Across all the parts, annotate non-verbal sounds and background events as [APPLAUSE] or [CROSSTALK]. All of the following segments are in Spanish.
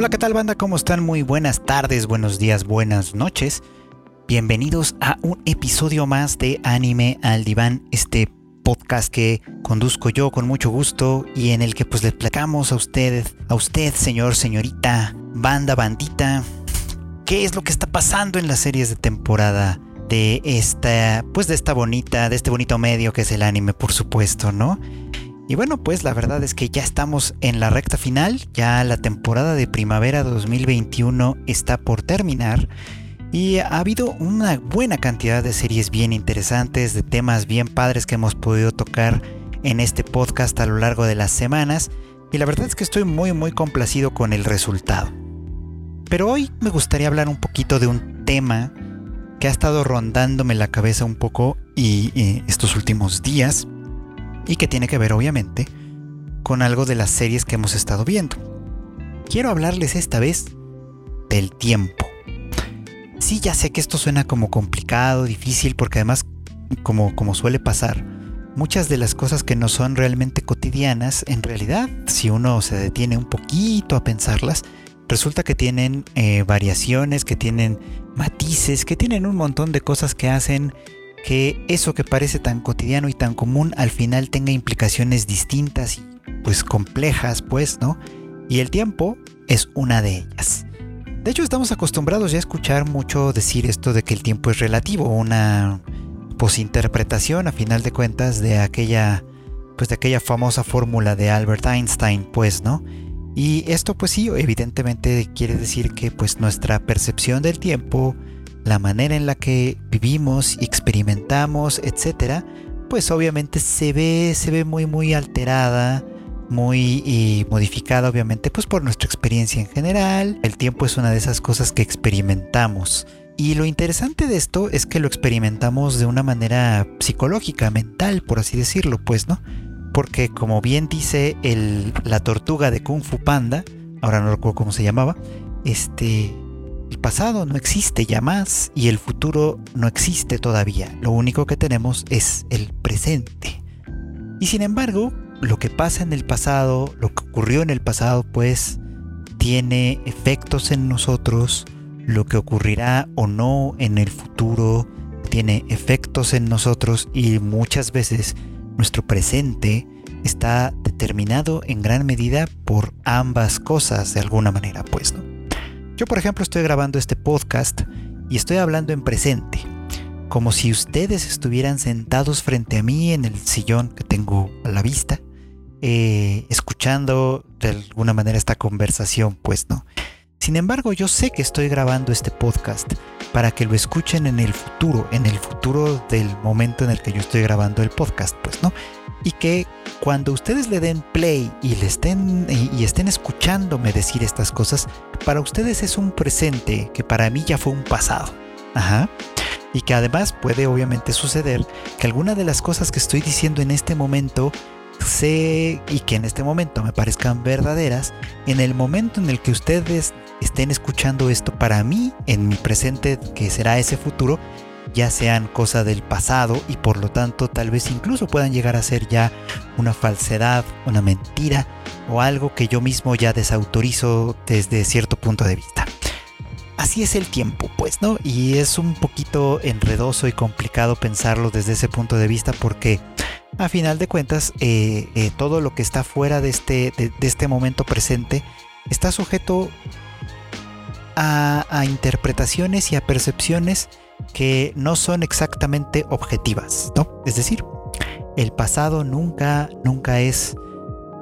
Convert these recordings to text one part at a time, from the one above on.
Hola, ¿qué tal banda? ¿Cómo están? Muy buenas tardes, buenos días, buenas noches. Bienvenidos a un episodio más de Anime al Diván, este podcast que conduzco yo con mucho gusto y en el que pues le placamos a usted, a usted, señor, señorita, banda, bandita, qué es lo que está pasando en las series de temporada de esta, pues de esta bonita, de este bonito medio que es el anime, por supuesto, ¿no? Y bueno, pues la verdad es que ya estamos en la recta final, ya la temporada de primavera 2021 está por terminar y ha habido una buena cantidad de series bien interesantes, de temas bien padres que hemos podido tocar en este podcast a lo largo de las semanas y la verdad es que estoy muy muy complacido con el resultado. Pero hoy me gustaría hablar un poquito de un tema que ha estado rondándome la cabeza un poco y eh, estos últimos días y que tiene que ver obviamente con algo de las series que hemos estado viendo. Quiero hablarles esta vez del tiempo. Sí, ya sé que esto suena como complicado, difícil, porque además, como, como suele pasar, muchas de las cosas que no son realmente cotidianas, en realidad, si uno se detiene un poquito a pensarlas, resulta que tienen eh, variaciones, que tienen matices, que tienen un montón de cosas que hacen que eso que parece tan cotidiano y tan común al final tenga implicaciones distintas y pues complejas, pues, ¿no? Y el tiempo es una de ellas. De hecho, estamos acostumbrados ya a escuchar mucho decir esto de que el tiempo es relativo, una posinterpretación a final de cuentas de aquella pues de aquella famosa fórmula de Albert Einstein, pues, ¿no? Y esto pues sí, evidentemente quiere decir que pues nuestra percepción del tiempo la manera en la que vivimos y experimentamos, etcétera, pues obviamente se ve, se ve muy, muy alterada, muy modificada, obviamente, pues por nuestra experiencia en general. El tiempo es una de esas cosas que experimentamos. Y lo interesante de esto es que lo experimentamos de una manera psicológica, mental, por así decirlo, pues, ¿no? Porque como bien dice el, la tortuga de Kung Fu Panda, ahora no recuerdo cómo se llamaba, este, el pasado no existe ya más y el futuro no existe todavía. Lo único que tenemos es el presente. Y sin embargo, lo que pasa en el pasado, lo que ocurrió en el pasado, pues tiene efectos en nosotros. Lo que ocurrirá o no en el futuro tiene efectos en nosotros y muchas veces nuestro presente está determinado en gran medida por ambas cosas de alguna manera, pues, ¿no? Yo, por ejemplo, estoy grabando este podcast y estoy hablando en presente, como si ustedes estuvieran sentados frente a mí en el sillón que tengo a la vista, eh, escuchando de alguna manera esta conversación, pues no. Sin embargo, yo sé que estoy grabando este podcast para que lo escuchen en el futuro, en el futuro del momento en el que yo estoy grabando el podcast, pues, ¿no? Y que cuando ustedes le den play y le estén y, estén escuchándome decir estas cosas, para ustedes es un presente que para mí ya fue un pasado. Ajá. Y que además puede obviamente suceder que alguna de las cosas que estoy diciendo en este momento sé y que en este momento me parezcan verdaderas, en el momento en el que ustedes estén escuchando esto para mí, en mi presente, que será ese futuro, ya sean cosa del pasado y por lo tanto tal vez incluso puedan llegar a ser ya una falsedad, una mentira o algo que yo mismo ya desautorizo desde cierto punto de vista. Así es el tiempo, pues, ¿no? Y es un poquito enredoso y complicado pensarlo desde ese punto de vista porque a final de cuentas eh, eh, todo lo que está fuera de este, de, este momento presente está sujeto a, a interpretaciones y a percepciones que no son exactamente objetivas, ¿no? Es decir, el pasado nunca, nunca es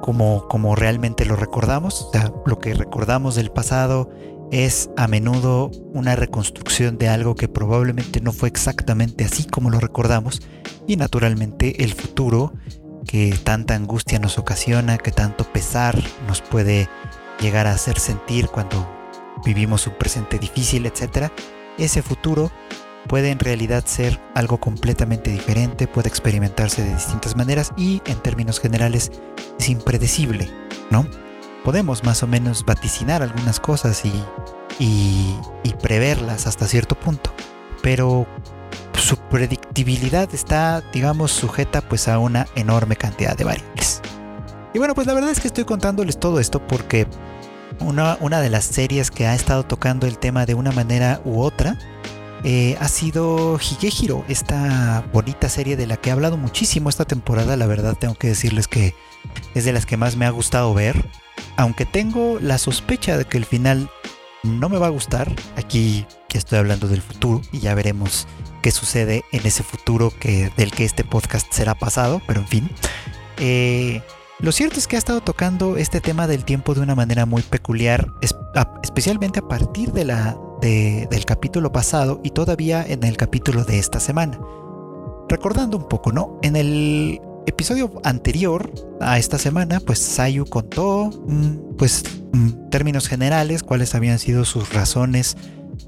como, como realmente lo recordamos. O sea, lo que recordamos del pasado es a menudo una reconstrucción de algo que probablemente no fue exactamente así como lo recordamos. Y naturalmente el futuro, que tanta angustia nos ocasiona, que tanto pesar nos puede llegar a hacer sentir cuando vivimos un presente difícil, etc. Ese futuro puede en realidad ser algo completamente diferente, puede experimentarse de distintas maneras y en términos generales es impredecible, ¿no? Podemos más o menos vaticinar algunas cosas y, y, preverlas hasta cierto punto, pero su predictibilidad está, digamos, sujeta pues a una enorme cantidad de variables. Y bueno, pues la verdad es que estoy contándoles todo esto porque una de las series que ha estado tocando el tema de una manera u otra eh, ha sido Higehiro, esta bonita serie de la que he hablado muchísimo esta temporada. La verdad, tengo que decirles que es de las que más me ha gustado ver. Aunque tengo la sospecha de que el final no me va a gustar. Aquí estoy hablando del futuro y ya veremos qué sucede en ese futuro que, del que este podcast será pasado. Pero en fin. Eh, lo cierto es que ha estado tocando este tema del tiempo de una manera muy peculiar, especialmente a partir de la, del capítulo pasado y todavía en el capítulo de esta semana. Recordando un poco, ¿no? En el episodio anterior a esta semana, pues Sayu contó, mm, pues, en términos generales, cuáles habían sido sus razones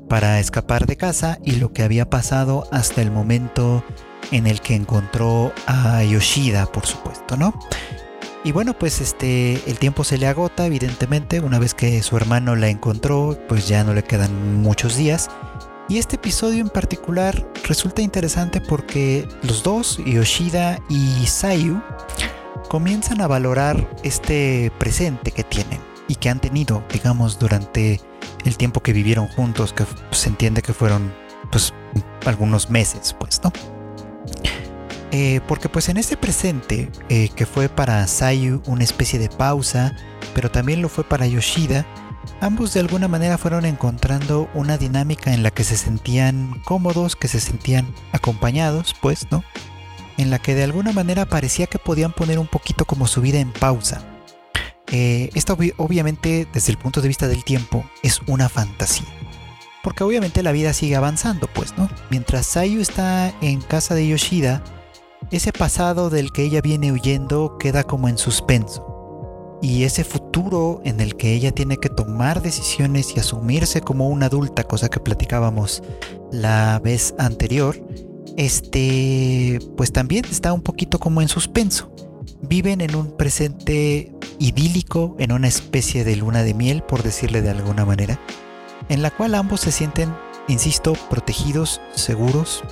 para escapar de casa y lo que había pasado hasta el momento en el que encontró a Yoshida, por supuesto, ¿no? Y bueno, pues este el tiempo se le agota, evidentemente, una vez que su hermano la encontró, pues ya no le quedan muchos días. Y este episodio en particular resulta interesante porque los dos, Yoshida y Sayu, comienzan a valorar este presente que tienen y que han tenido, digamos, durante el tiempo que vivieron juntos, que se entiende que fueron pues algunos meses, pues, ¿no? Eh, porque pues en este presente, eh, que fue para Sayu una especie de pausa, pero también lo fue para Yoshida, ambos de alguna manera fueron encontrando una dinámica en la que se sentían cómodos, que se sentían acompañados, pues, ¿no? En la que de alguna manera parecía que podían poner un poquito como su vida en pausa. Eh, esto obviamente desde el punto de vista del tiempo es una fantasía. Porque obviamente la vida sigue avanzando, pues, ¿no? Mientras Sayu está en casa de Yoshida, ese pasado del que ella viene huyendo queda como en suspenso. Y ese futuro en el que ella tiene que tomar decisiones y asumirse como una adulta, cosa que platicábamos la vez anterior, este, pues también está un poquito como en suspenso. Viven en un presente idílico, en una especie de luna de miel, por decirle de alguna manera, en la cual ambos se sienten, insisto, protegidos, seguros,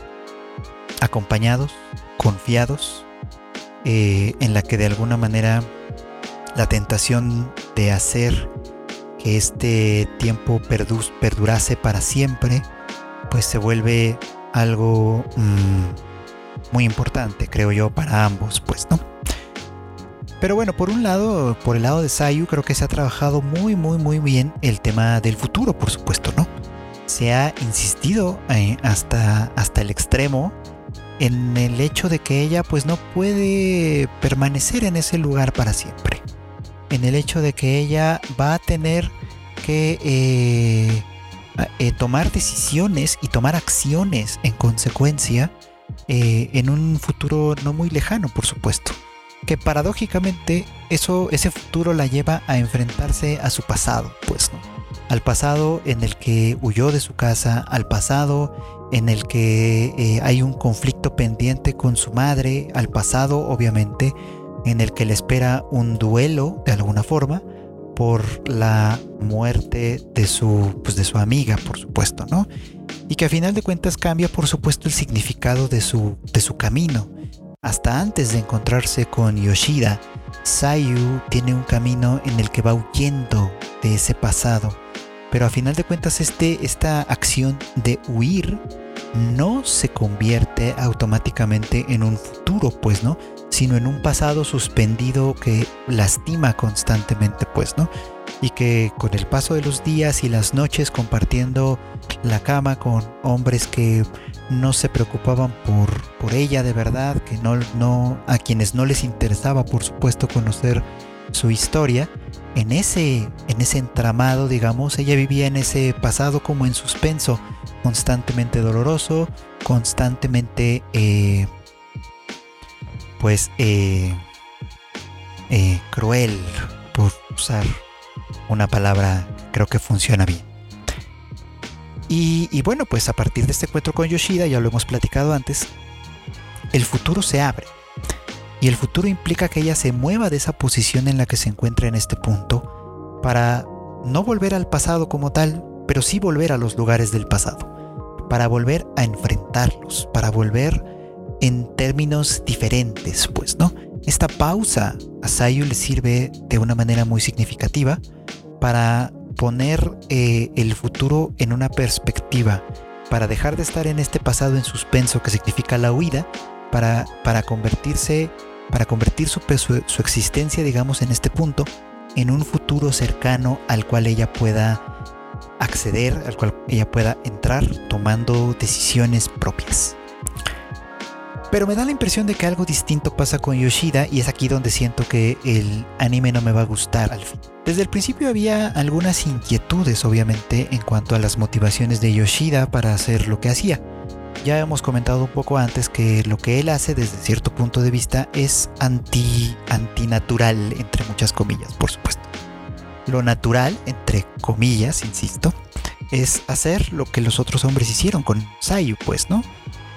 acompañados, confiados, eh, en la que de alguna manera la tentación de hacer que este tiempo perdurase para siempre, pues se vuelve algo mm, muy importante, creo yo, para ambos, pues, ¿no? Pero bueno, por un lado, por el lado de Sayu, creo que se ha trabajado muy, muy, muy bien el tema del futuro, por supuesto, ¿no? Se ha insistido eh, hasta, hasta el extremo en el hecho de que ella pues no puede permanecer en ese lugar para siempre. En el hecho de que ella va a tener que eh, eh, tomar decisiones y tomar acciones en consecuencia eh, en un futuro no muy lejano, por supuesto. Que paradójicamente eso, ese futuro la lleva a enfrentarse a su pasado, pues, ¿no? Al pasado en el que huyó de su casa, al pasado en el que eh, hay un conflicto pendiente con su madre, al pasado obviamente, en el que le espera un duelo de alguna forma por la muerte de su, pues de su amiga, por supuesto, ¿no? Y que a final de cuentas cambia, por supuesto, el significado de su, de su camino. Hasta antes de encontrarse con Yoshida, Sayu tiene un camino en el que va huyendo de ese pasado pero a final de cuentas este, esta acción de huir no se convierte automáticamente en un futuro, pues, ¿no? Sino en un pasado suspendido que lastima constantemente, pues, ¿no? Y que con el paso de los días y las noches compartiendo la cama con hombres que no se preocupaban por, por ella de verdad, que no, no, a quienes no les interesaba, por supuesto, conocer su historia, en ese, en ese entramado, digamos, ella vivía en ese pasado como en suspenso, constantemente doloroso, constantemente, eh, pues, eh, eh, cruel, por usar una palabra, creo que funciona bien. Y, y, bueno, pues a partir de este encuentro con Yoshida, ya lo hemos platicado antes, el futuro se abre. Y el futuro implica que ella se mueva de esa posición en la que se encuentra en este punto para no volver al pasado como tal, pero sí volver a los lugares del pasado, para volver a enfrentarlos, para volver en términos diferentes, pues, ¿no? Esta pausa a Sayu le sirve de una manera muy significativa para poner eh, el futuro en una perspectiva, para dejar de estar en este pasado en suspenso que significa la huida, para, para convertirse, para convertir su, su, su existencia, digamos, en este punto, en un futuro cercano al cual ella pueda acceder, al cual ella pueda entrar tomando decisiones propias. Pero me da la impresión de que algo distinto pasa con Yoshida y es aquí donde siento que el anime no me va a gustar al fin. Desde el principio había algunas inquietudes obviamente en cuanto a las motivaciones de Yoshida para hacer lo que hacía. Ya hemos comentado un poco antes que lo que él hace desde cierto punto de vista es anti antinatural entre muchas comillas, por supuesto. Lo natural, entre comillas, insisto, es hacer lo que los otros hombres hicieron con Sayu, pues, ¿no?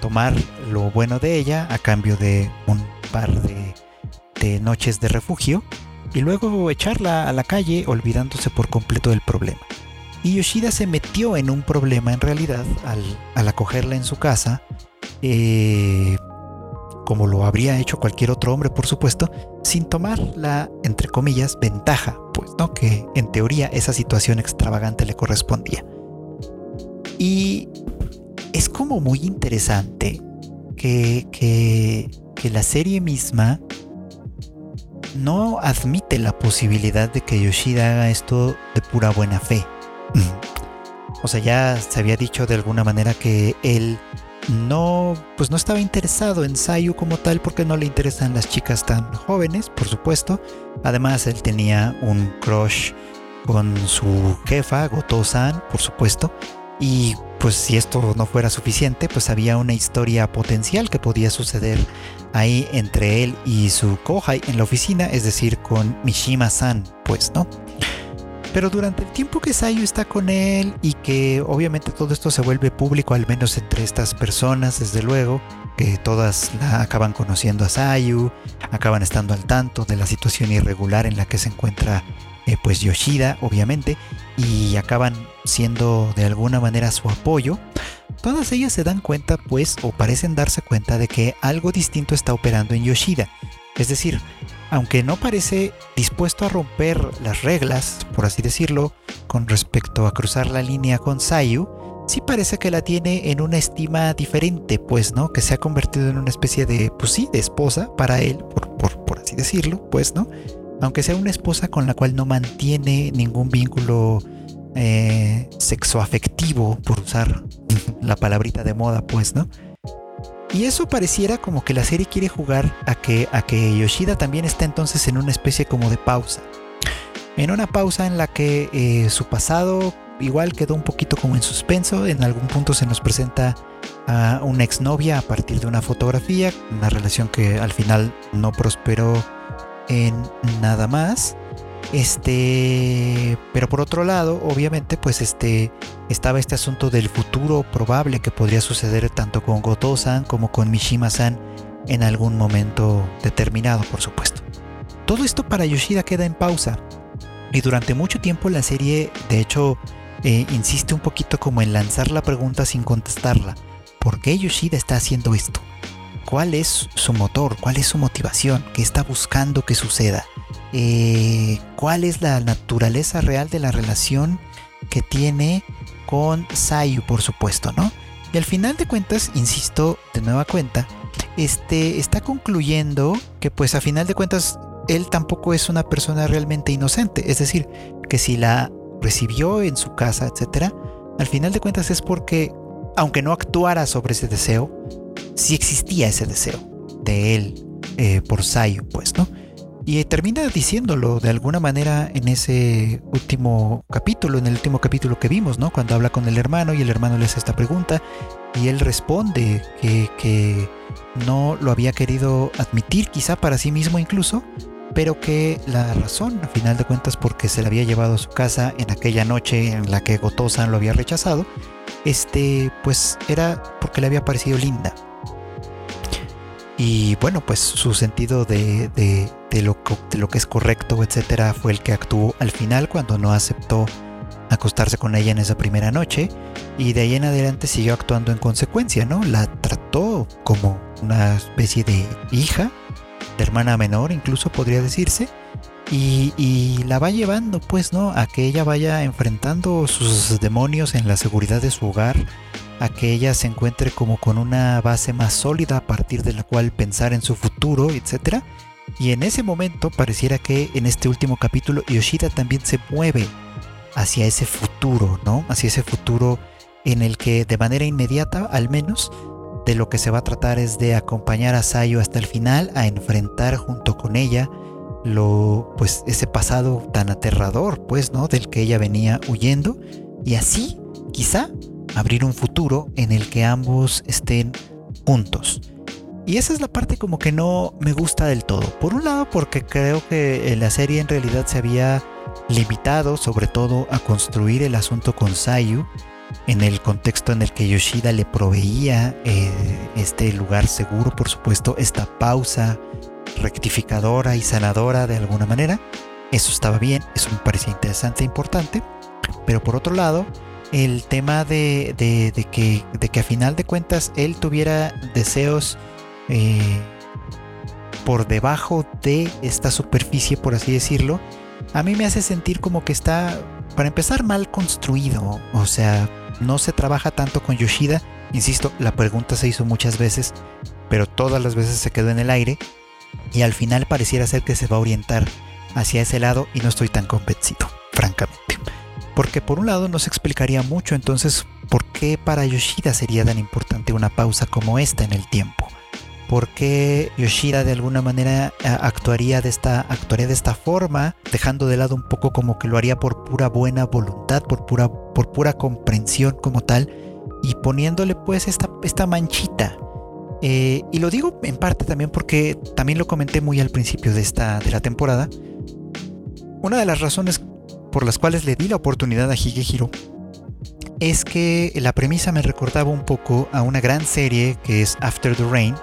tomar lo bueno de ella a cambio de un par de, noches de refugio y luego echarla a la calle olvidándose por completo del problema. Y Yoshida se metió en un problema en realidad al, acogerla en su casa, eh, como lo habría hecho cualquier otro hombre por supuesto, sin tomar la, entre comillas, ventaja, pues no, que en teoría esa situación extravagante le correspondía. Y es como muy interesante que, que, la serie misma no admite la posibilidad de que Yoshida haga esto de pura buena fe. [CLEARS THROAT] O sea, ya se había dicho de alguna manera que él no, pues no estaba interesado en Sayu como tal porque no le interesan las chicas tan jóvenes, por supuesto. Además, él tenía un crush con su jefa, Goto-san, por supuesto. Y pues si esto no fuera suficiente, pues había una historia potencial que podía suceder ahí entre él y su kohai en la oficina, es decir, con Mishima-san, pues, ¿no? Pero durante el tiempo que Sayu está con él y que obviamente todo esto se vuelve público, al menos entre estas personas, desde luego, que todas la acaban conociendo a Sayu, acaban estando al tanto de la situación irregular en la que se encuentra eh, pues Yoshida, obviamente, y acaban siendo de alguna manera su apoyo, todas ellas se dan cuenta, pues, o parecen darse cuenta de que algo distinto está operando en Yoshida. Es decir, aunque no parece dispuesto a romper las reglas, por así decirlo, con respecto a cruzar la línea con Sayu, sí parece que la tiene en una estima diferente, pues, ¿no? Que se ha convertido en una especie de, pues sí, de esposa para él, por, por, por así decirlo, pues, ¿no? aunque sea una esposa con la cual no mantiene ningún vínculo eh, sexoafectivo, por usar [LAUGHS] la palabrita de moda, pues, ¿no? Y eso pareciera como que la serie quiere jugar a que, a que Yoshida también está entonces en una especie como de pausa. En una pausa en la que eh, su pasado igual quedó un poquito como en suspenso. En algún punto se nos presenta a una exnovia a partir de una fotografía, una relación que al final no prosperó en nada más. Este, pero por otro lado, obviamente, pues este estaba este asunto del futuro probable que podría suceder tanto con Goto-san como con Mishima-san en algún momento determinado, por supuesto. Todo esto para Yoshida queda en pausa y durante mucho tiempo la serie, de hecho, eh, insiste un poquito como en lanzar la pregunta sin contestarla. ¿Por qué Yoshida está haciendo esto? cuál es su motor, cuál es su motivación, qué está buscando que suceda, eh, cuál es la naturaleza real de la relación que tiene con Sayu, por supuesto, ¿no? Y al final de cuentas, insisto, de nueva cuenta, este está concluyendo que pues a final de cuentas él tampoco es una persona realmente inocente, es decir, que si la recibió en su casa, etcétera, al final de cuentas es porque aunque no actuara sobre ese deseo, si existía ese deseo de él eh, por Sayu, pues, ¿no? Y termina diciéndolo de alguna manera en ese último capítulo, en el último capítulo que vimos, ¿no? Cuando habla con el hermano y el hermano le hace esta pregunta y él responde que, que no lo había querido admitir quizá para sí mismo incluso, pero que la razón, a final de cuentas, porque se la había llevado a su casa en aquella noche en la que Gotosan lo había rechazado, este, pues era porque le había parecido linda. Y bueno, pues su sentido de, lo, de lo que es correcto, etcétera, fue el que actuó al final cuando no aceptó acostarse con ella en esa primera noche. Y de ahí en adelante siguió actuando en consecuencia, ¿no? La trató como una especie de hija, de hermana menor, incluso podría decirse. y, y, la va llevando, pues, ¿no? A que ella vaya enfrentando sus demonios en la seguridad de su hogar, a que ella se encuentre como con una base más sólida a partir de la cual pensar en su futuro, etc. Y en ese momento pareciera que en este último capítulo Yoshida también se mueve hacia ese futuro, ¿no? Hacia ese futuro en el que de manera inmediata, al menos, de lo que se va a tratar es de acompañar a Sayo hasta el final, a enfrentar junto con ella lo pues ese pasado tan aterrador, pues, ¿no? del que ella venía huyendo y así, quizá, abrir un futuro en el que ambos estén juntos. Y esa es la parte como que no me gusta del todo. Por un lado, porque creo que la serie en realidad se había limitado sobre todo a construir el asunto con Sayu en el contexto en el que Yoshida le proveía eh, este lugar seguro, por supuesto, esta pausa rectificadora y sanadora de alguna manera. Eso estaba bien, eso me parecía interesante e importante. Pero por otro lado, el tema de, que, a final de cuentas él tuviera deseos eh, por debajo de esta superficie, por así decirlo, a mí me hace sentir como que está, para empezar, mal construido. O sea, no se trabaja tanto con Yoshida. Insisto, la pregunta se hizo muchas veces, pero todas las veces se quedó en el aire. Y al final pareciera ser que se va a orientar hacia ese lado y no estoy tan convencido, francamente. Porque por un lado no se explicaría mucho entonces por qué para Yoshida sería tan importante una pausa como esta en el tiempo por qué Yoshida de alguna manera eh, actuaría de esta actuaría de esta forma, dejando de lado un poco como que lo haría por pura buena voluntad, por pura por pura comprensión como tal y poniéndole pues esta esta manchita. Eh, y lo digo en parte también porque también lo comenté muy al principio de esta de la temporada. Una de las razones por las cuales le di la oportunidad a Higehiro es que la premisa me recordaba un poco a una gran serie que es After the Rain,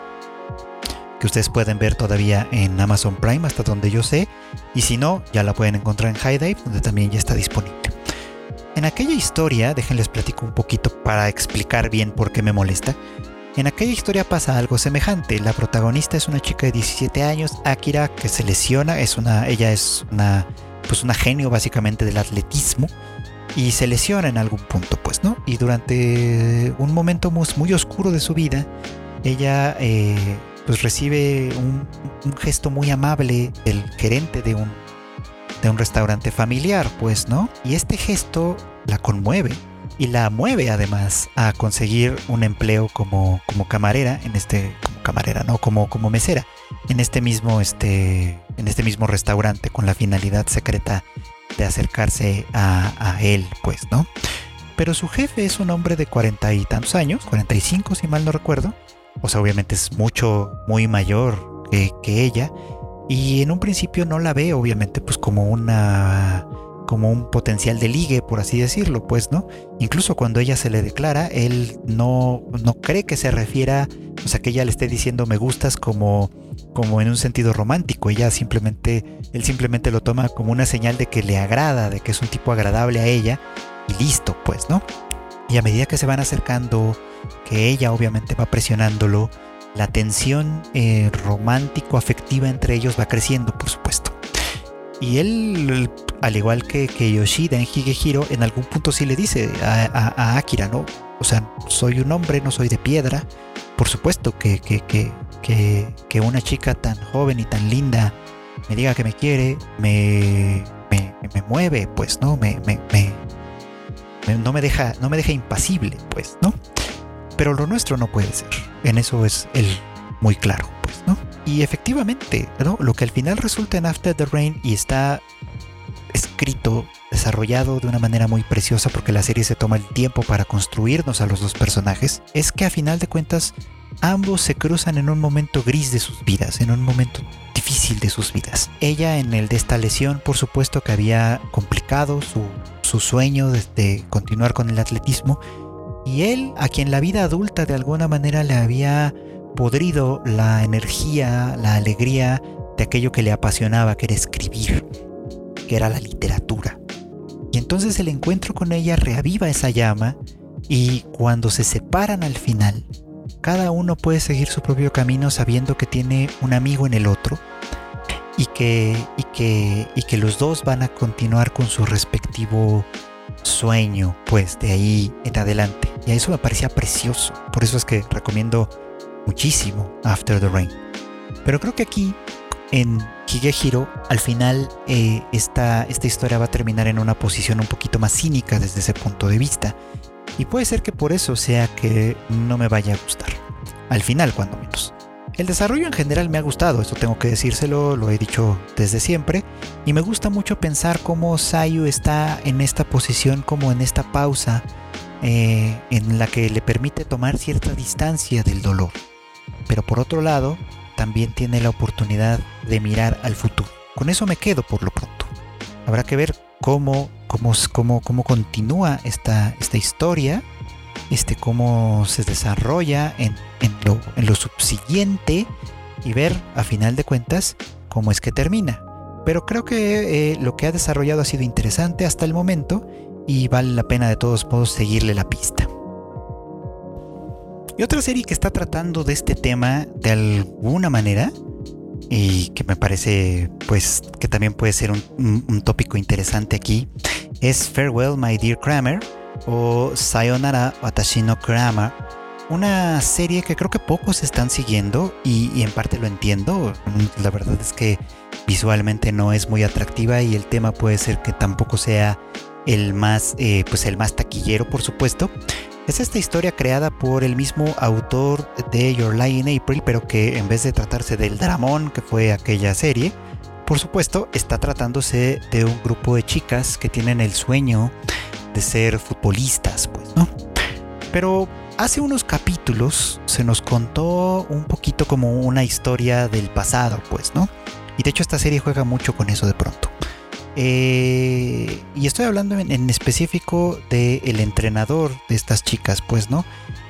que ustedes pueden ver todavía en Amazon Prime hasta donde yo sé, y si no, ya la pueden encontrar en High Dive, donde también ya está disponible. En aquella historia, déjenles platico un poquito para explicar bien por qué me molesta. En aquella historia pasa algo semejante. La protagonista es una chica de 17 años, Akira, que se lesiona, es una, ella es una, pues una genio básicamente del atletismo y se lesiona en algún punto, pues, ¿no? Y durante un momento muy, oscuro de su vida, ella eh, pues recibe un, gesto muy amable del gerente de un, de un restaurante familiar, pues, ¿no? Y este gesto la conmueve y la mueve además a conseguir un empleo como, como camarera en este como camarera no como como mesera en este mismo este en este mismo restaurante con la finalidad secreta de acercarse a, él pues no pero su jefe es un hombre de cuarenta y tantos años 45 si mal no recuerdo o sea, obviamente es mucho, muy mayor que, ella. Y en un principio no la ve, obviamente, pues como una como un potencial de ligue, por así decirlo, pues, ¿no? Incluso cuando ella se le declara, él no, no cree que se refiera, o sea, que ella le esté diciendo me gustas como, como en un sentido romántico. Ella simplemente, él simplemente lo toma como una señal de que le agrada, de que es un tipo agradable a ella y listo, pues, ¿no? Y a medida que se van acercando que ella obviamente va presionándolo, la tensión eh, romántico-afectiva entre ellos va creciendo, por supuesto. Y él, al igual que, Yoshida en Higehiro, en algún punto sí le dice a, Akira, ¿no? O sea, soy un hombre, no soy de piedra. Por supuesto que, que, que, una chica tan joven y tan linda me diga que me quiere, me, me, me mueve, pues, ¿no? Me, me, no, me deja, no me deja impasible, pues, ¿no? pero lo nuestro no puede ser. En eso es el muy claro, pues, ¿no? Y efectivamente. Lo que al final resulta en After the Rain y está escrito, desarrollado de una manera muy preciosa porque la serie se toma el tiempo para construirnos a los dos personajes, es que a final de cuentas ambos se cruzan en un momento gris de sus vidas, en un momento difícil de sus vidas. Ella en el de esta lesión, por supuesto que había complicado su, su sueño de continuar con el atletismo y él, a quien la vida adulta de alguna manera le había podrido la energía, la alegría de aquello que le apasionaba, que era escribir, que era la literatura. Y entonces el encuentro con ella reaviva esa llama y cuando se separan al final, cada uno puede seguir su propio camino sabiendo que tiene un amigo en el otro. y que, y que, y que los dos van a continuar con su respectivo sueño, pues de ahí en adelante. Y a eso me parecía precioso. Por eso es que recomiendo muchísimo After the Rain. Pero creo que aquí en Higehiro, al final eh, esta, esta historia va a terminar en una posición un poquito más cínica desde ese punto de vista. Y puede ser que por eso sea que no me vaya a gustar. Al final, cuando menos. El desarrollo en general me ha gustado, esto tengo que decírselo, lo he dicho desde siempre, y me gusta mucho pensar cómo Sayu está en esta posición, como en esta pausa, eh, en la que le permite tomar cierta distancia del dolor. Pero por otro lado, también tiene la oportunidad de mirar al futuro. Con eso me quedo por lo pronto. Habrá que ver cómo, cómo, cómo, cómo continúa esta, esta historia este, cómo se desarrolla en, lo, subsiguiente y ver a final de cuentas cómo es que termina. Pero creo que eh, lo que ha desarrollado ha sido interesante hasta el momento y vale la pena de todos modos seguirle la pista. Y otra serie que está tratando de este tema de alguna manera y que me parece pues que también puede ser un, un tópico interesante aquí es Farewell My Dear Kramer o Sayonara Watashi no Kurama, una serie que creo que pocos están siguiendo y, en parte lo entiendo. La verdad es que visualmente no es muy atractiva y el tema puede ser que tampoco sea el más, eh, pues el más taquillero, por supuesto. Es esta historia creada por el mismo autor de Your Lie in April, pero que en vez de tratarse del dramón que fue aquella serie, por supuesto está tratándose de un grupo de chicas que tienen el sueño de ser futbolistas, pues, ¿no? Pero hace unos capítulos se nos contó un poquito como una historia del pasado, pues, ¿no? Y de hecho esta serie juega mucho con eso de pronto. Eh, y estoy hablando en, específico del entrenador de estas chicas, pues, ¿no?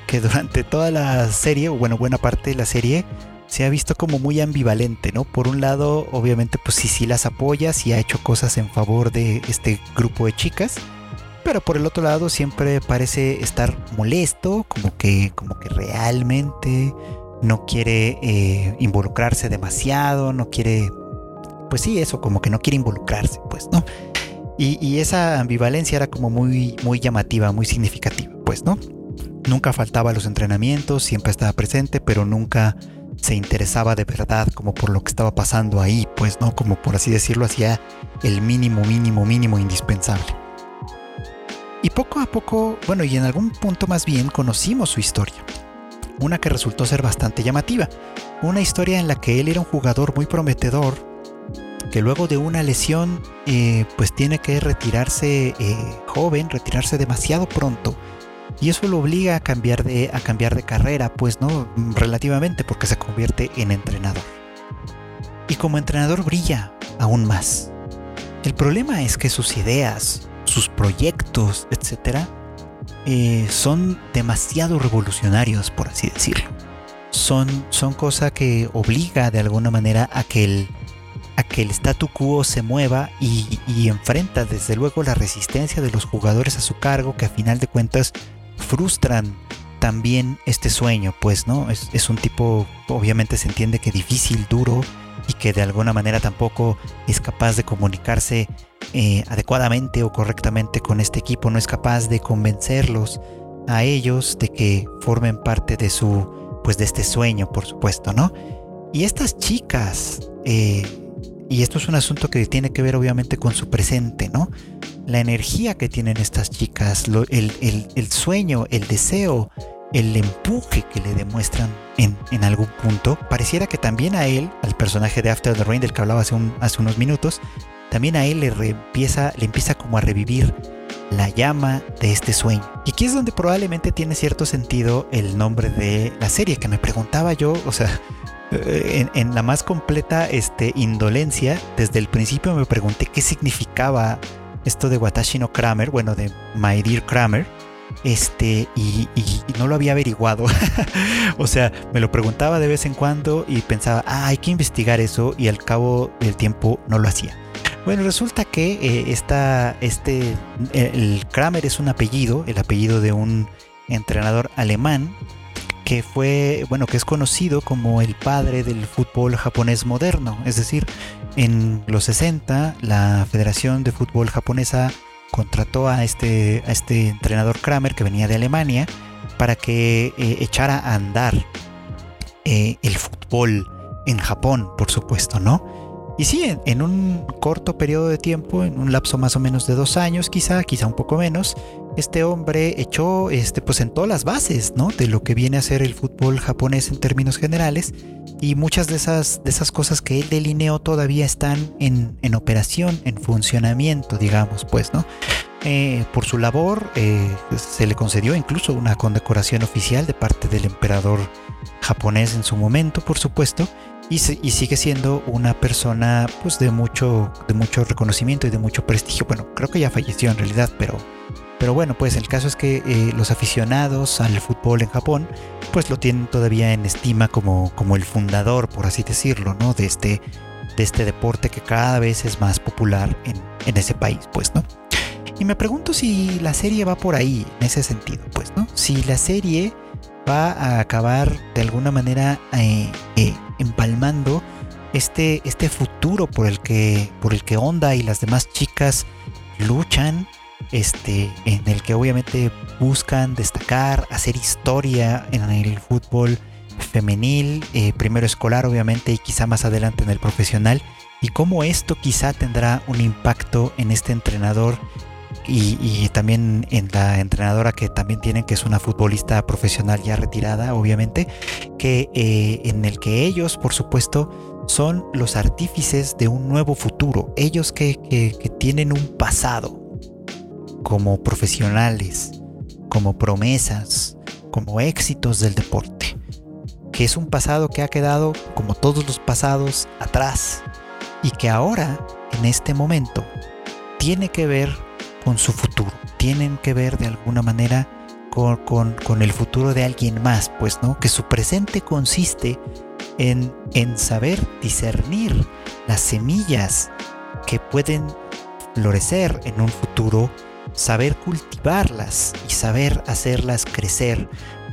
Que durante toda la serie, o bueno, buena parte de la serie, se ha visto como muy ambivalente, ¿no? Por un lado, obviamente, pues sí, sí las apoya, sí ha hecho cosas en favor de este grupo de chicas pero por el otro lado siempre parece estar molesto, como que, como que realmente no quiere eh, involucrarse demasiado, no quiere, pues sí, eso, como que no quiere involucrarse, pues, ¿no? Y, esa ambivalencia era como muy, muy llamativa, muy significativa, pues, ¿no? Nunca faltaba a los entrenamientos, siempre estaba presente, pero nunca se interesaba de verdad como por lo que estaba pasando ahí, pues, ¿no? Como por así decirlo, hacía el mínimo, mínimo, mínimo indispensable. Y poco a poco, bueno, y en algún punto más bien conocimos su historia. Una que resultó ser bastante llamativa. Una historia en la que él era un jugador muy prometedor, que luego de una lesión, eh, pues tiene que retirarse eh, joven, retirarse demasiado pronto. Y eso lo obliga a cambiar, de, a cambiar de carrera, pues no, relativamente, porque se convierte en entrenador. Y como entrenador brilla aún más. El problema es que sus ideas, sus proyectos, etcétera, eh, son demasiado revolucionarios, por así decirlo. Son, son cosa que obliga de alguna manera a que el, a que el statu quo se mueva y, enfrenta desde luego la resistencia de los jugadores a su cargo que a final de cuentas frustran también este sueño, pues, ¿no? Es, un tipo, obviamente se entiende que difícil, duro, y que de alguna manera tampoco es capaz de comunicarse eh, adecuadamente o correctamente con este equipo, no es capaz de convencerlos a ellos de que formen parte de su, pues de este sueño, por supuesto, ¿no? Y estas chicas, eh, y esto es un asunto que tiene que ver obviamente con su presente, ¿no? La energía que tienen estas chicas, el sueño, el deseo, el empuje que le demuestran en, algún punto, pareciera que también a él, al personaje de After the Rain del que hablaba hace, hace unos minutos, también a él le, empieza, le empieza como a revivir la llama de este sueño. Y aquí es donde probablemente tiene cierto sentido el nombre de la serie, que me preguntaba yo, o sea, en, la más completa este, indolencia, desde el principio me pregunté qué significaba esto de Watashi no Kramer, bueno, de My Dear Kramer este, y, no lo había averiguado. [LAUGHS] o sea, me lo preguntaba de vez en cuando y pensaba, ah, hay que investigar eso y al cabo del tiempo no lo hacía. Bueno, resulta que eh, este, el Kramer es un apellido, el apellido de un entrenador alemán que fue, bueno, que es conocido como el padre del fútbol japonés moderno. Es decir, en los 60 la Federación de Fútbol Japonesa contrató a este, a este entrenador Kramer que venía de Alemania para que eh, echara a andar eh, el fútbol en Japón, por supuesto, ¿no? Y sí, en, un corto periodo de tiempo, en un lapso más o menos de dos años, quizá, quizá un poco menos, este hombre echó, este, pues sentó las bases, ¿no? De lo que viene a ser el fútbol japonés en términos generales. Y muchas de esas, de esas cosas que él delineó todavía están en, en operación, en funcionamiento, digamos, pues, ¿no? Eh, por su labor eh, se le concedió incluso una condecoración oficial de parte del emperador japonés en su momento, por supuesto, y, sigue siendo una persona pues de mucho, de mucho reconocimiento y de mucho prestigio. Bueno, creo que ya falleció en realidad, pero, pero bueno, pues el caso es que eh, los aficionados al fútbol en Japón pues lo tienen todavía en estima como, como el fundador, por así decirlo, ¿no? De este, de este deporte que cada vez es más popular en, en ese país, pues, ¿no? Y me pregunto si la serie va por ahí, en ese sentido, pues, ¿no? Si la serie va a acabar de alguna manera eh, eh, empalmando este, este futuro por el que por el que Onda y las demás chicas luchan este en el que obviamente buscan destacar hacer historia en el fútbol femenil eh, primero escolar obviamente y quizá más adelante en el profesional y cómo esto quizá tendrá un impacto en este entrenador y, también en la entrenadora que también tienen, que es una futbolista profesional ya retirada, obviamente, que eh, en el que ellos, por supuesto, son los artífices de un nuevo futuro. Ellos que, que tienen un pasado como profesionales, como promesas, como éxitos del deporte. Que es un pasado que ha quedado, como todos los pasados, atrás. Y que ahora, en este momento, tiene que ver con su futuro, tienen que ver de alguna manera con, el futuro de alguien más, pues, ¿no? Que su presente consiste en, en saber discernir las semillas que pueden florecer en un futuro, saber cultivarlas y saber hacerlas crecer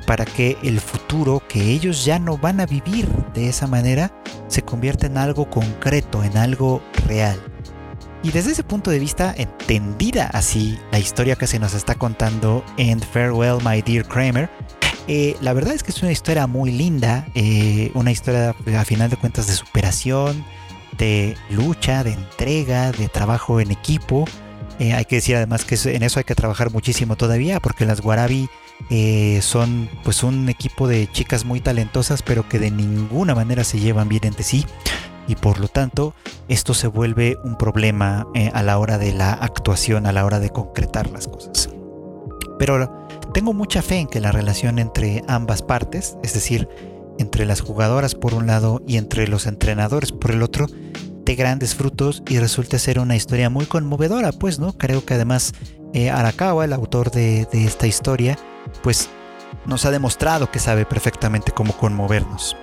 para que el futuro que ellos ya no van a vivir de esa manera se convierta en algo concreto, en algo real. Y desde ese punto de vista, entendida así la historia que se nos está contando en Farewell, My Dear Kramer, eh, la verdad es que es una historia muy linda, eh, una historia a final de cuentas de superación, de lucha, de entrega, de trabajo en equipo. Eh, hay que decir además que en eso hay que trabajar muchísimo todavía, porque las Guarabi son pues un equipo de chicas muy talentosas, pero que de ninguna manera se llevan bien entre sí y por lo tanto esto se vuelve un problema eh, a la hora de la actuación, a la hora de concretar las cosas. Pero tengo mucha fe en que la relación entre ambas partes, es decir, entre las jugadoras por un lado y entre los entrenadores por el otro, dé grandes frutos y resulte ser una historia muy conmovedora, pues, ¿no? Creo que además eh, Arakawa, el autor de, de esta historia, pues nos ha demostrado que sabe perfectamente cómo conmovernos.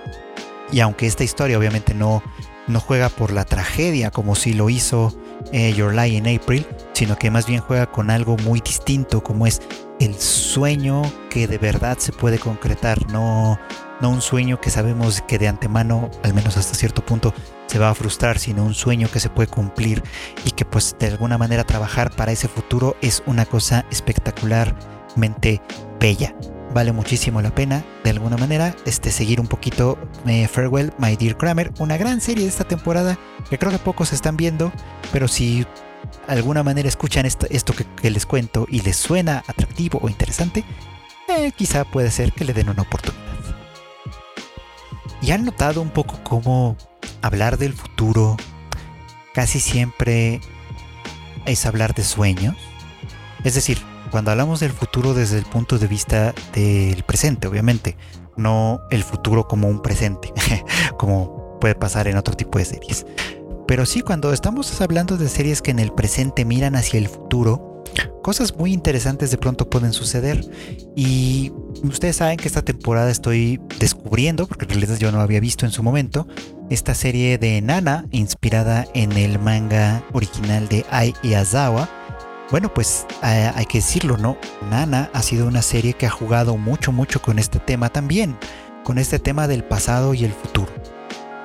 Y aunque esta historia obviamente no no juega por la tragedia como si lo hizo eh, Your Lie in April, sino que más bien juega con algo muy distinto como es el sueño que de verdad se puede concretar, no, no un sueño que sabemos que de antemano, al menos hasta cierto punto, se va a frustrar, sino un sueño que se puede cumplir y que pues de alguna manera trabajar para ese futuro es una cosa espectacularmente bella vale muchísimo la pena, de alguna manera, este, seguir un poquito eh, Farewell, My Dear Kramer, una gran serie de esta temporada que creo que pocos están viendo, pero si de alguna manera escuchan esto, que, les cuento y les suena atractivo o interesante, eh, quizá puede ser que le den una oportunidad. ¿Y han notado un poco cómo hablar del futuro casi siempre es hablar de sueños? Es decir, cuando hablamos del futuro desde el punto de vista del presente, obviamente, no el futuro como un presente, [LAUGHS] como puede pasar en otro tipo de series. Pero sí, cuando estamos hablando de series que en el presente miran hacia el futuro, cosas muy interesantes de pronto pueden suceder. Y ustedes saben que esta temporada estoy descubriendo, porque en realidad yo no había visto en su momento, esta serie de Nana, inspirada en el manga original de Ai Yazawa bueno, pues hay que decirlo, ¿no? Nana ha sido una serie que ha jugado mucho, mucho con este tema también, con este tema del pasado y el futuro.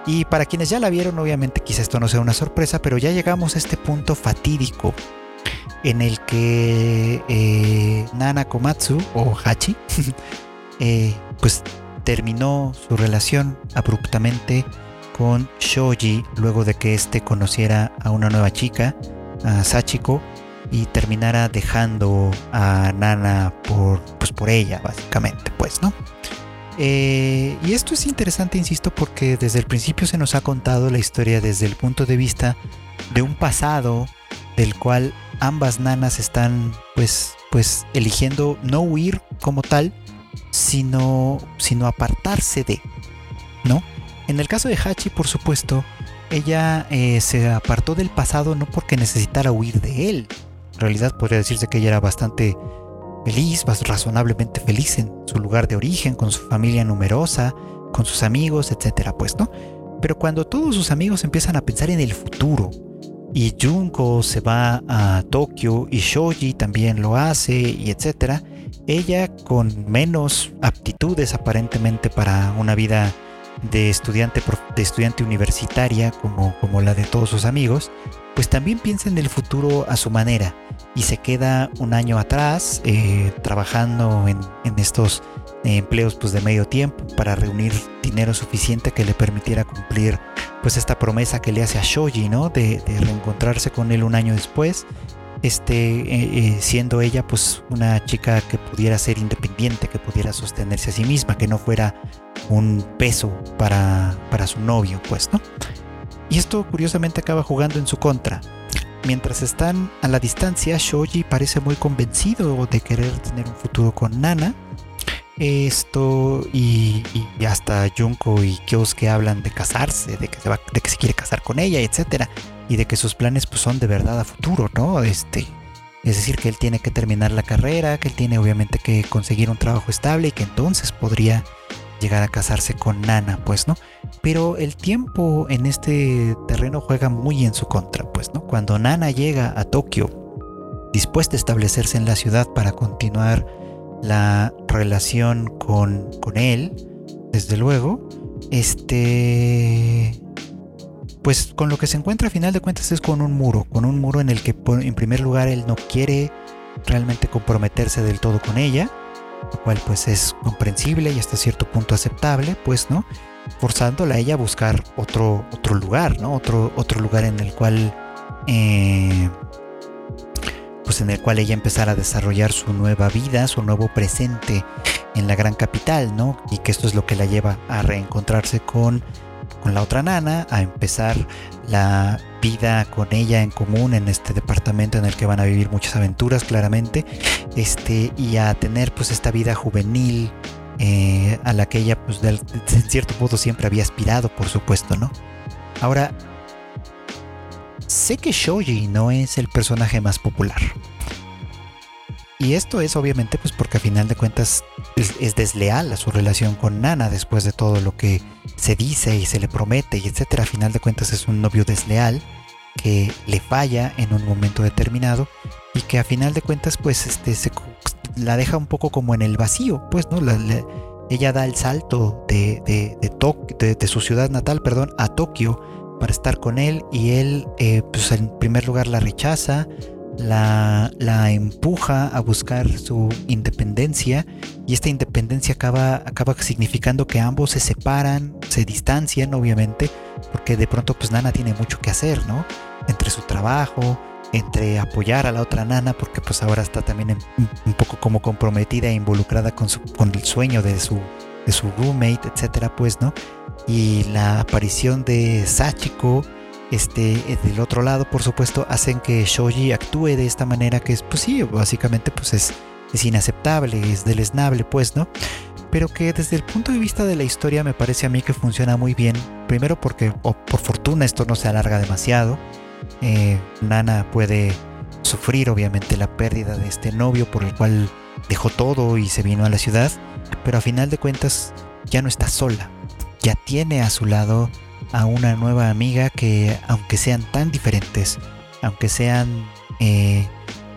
Y para quienes ya la vieron, obviamente quizá esto no sea una sorpresa, pero ya llegamos a este punto fatídico en el que eh, Nana Komatsu o Hachi, [LAUGHS] eh, pues terminó su relación abruptamente con Shoji luego de que éste conociera a una nueva chica, a Sachiko, y terminara dejando a Nana por, pues por ella, básicamente, pues, ¿no? Eh, y esto es interesante, insisto, porque desde el principio se nos ha contado la historia desde el punto de vista de un pasado del cual ambas nanas están, pues, pues, eligiendo no huir como tal, sino, sino apartarse de, ¿no? En el caso de Hachi, por supuesto, ella eh, se apartó del pasado no porque necesitara huir de él. En realidad podría decirse que ella era bastante feliz, razonablemente feliz en su lugar de origen, con su familia numerosa, con sus amigos, etcétera, pues, ¿no? Pero cuando todos sus amigos empiezan a pensar en el futuro, y Junko se va a Tokio y Shoji también lo hace y etcétera, ella con menos aptitudes aparentemente para una vida de estudiante, de estudiante universitaria como, como la de todos sus amigos, pues también piensa en el futuro a su manera y se queda un año atrás eh, trabajando en, estos empleos pues de medio tiempo para reunir dinero suficiente que le permitiera cumplir pues esta promesa que le hace a Shoji, ¿no? De, reencontrarse con él un año después, este, eh, eh, siendo ella pues una chica que pudiera ser independiente, que pudiera sostenerse a sí misma, que no fuera un peso para, para su novio, pues, ¿no? Y esto curiosamente acaba jugando en su contra. Mientras están a la distancia, Shoji parece muy convencido de querer tener un futuro con Nana. Esto y, hasta Junko y Kyosuke hablan de casarse, de que se, va, de que se quiere casar con ella, etcétera, y de que sus planes pues, son de verdad a futuro, ¿no? Este, es decir, que él tiene que terminar la carrera, que él tiene obviamente que conseguir un trabajo estable y que entonces podría llegar a casarse con Nana, pues, ¿no? Pero el tiempo en este terreno juega muy en su contra, pues, ¿no? Cuando Nana llega a Tokio, dispuesta a establecerse en la ciudad para continuar la relación con, con él, desde luego, este... Pues con lo que se encuentra a final de cuentas es con un muro, con un muro en el que en primer lugar él no quiere realmente comprometerse del todo con ella, lo cual pues es comprensible y hasta cierto punto aceptable, pues, ¿no? Forzándola a ella a buscar otro, otro lugar, ¿no? Otro, otro lugar en el cual, eh, pues en el cual ella empezara a desarrollar su nueva vida, su nuevo presente en la gran capital, ¿no? Y que esto es lo que la lleva a reencontrarse con, con la otra nana, a empezar la vida con ella en común en este departamento en el que van a vivir muchas aventuras claramente. Este y a tener pues esta vida juvenil eh, a la que ella pues de, cierto modo siempre había aspirado por supuesto no ahora sé que Shoji no es el personaje más popular y esto es obviamente pues porque a final de cuentas es, desleal a su relación con Nana después de todo lo que se dice y se le promete y etcétera. A final de cuentas es un novio desleal que le falla en un momento determinado y que a final de cuentas pues este se, la deja un poco como en el vacío, pues no, ella da el salto de, de, de, su ciudad natal, perdón, a Tokio para estar con él y él eh, pues en primer lugar la rechaza, la, empuja a buscar su independencia y esta independencia acaba, acaba significando que ambos se separan, se distancian obviamente, porque de pronto pues Nana tiene mucho que hacer, ¿no? Entre su trabajo, entre apoyar a la otra nana, porque pues ahora está también un poco como comprometida e involucrada con, su, con el sueño de su, de su roommate, etcétera, pues, ¿no? Y la aparición de Sachiko, este, eh, del otro lado, por supuesto, hacen que Shoji actúe de esta manera que es, pues sí, básicamente pues es, inaceptable, es deleznable, pues, ¿no? Pero que desde el punto de vista de la historia me parece a mí que funciona muy bien. Primero porque, por fortuna, esto no se alarga demasiado. Eh, Nana puede sufrir obviamente la pérdida de este novio por el cual dejó todo y se vino a la ciudad, pero a final de cuentas ya no está sola, ya tiene a su lado a una nueva amiga que aunque sean tan diferentes, aunque sean eh,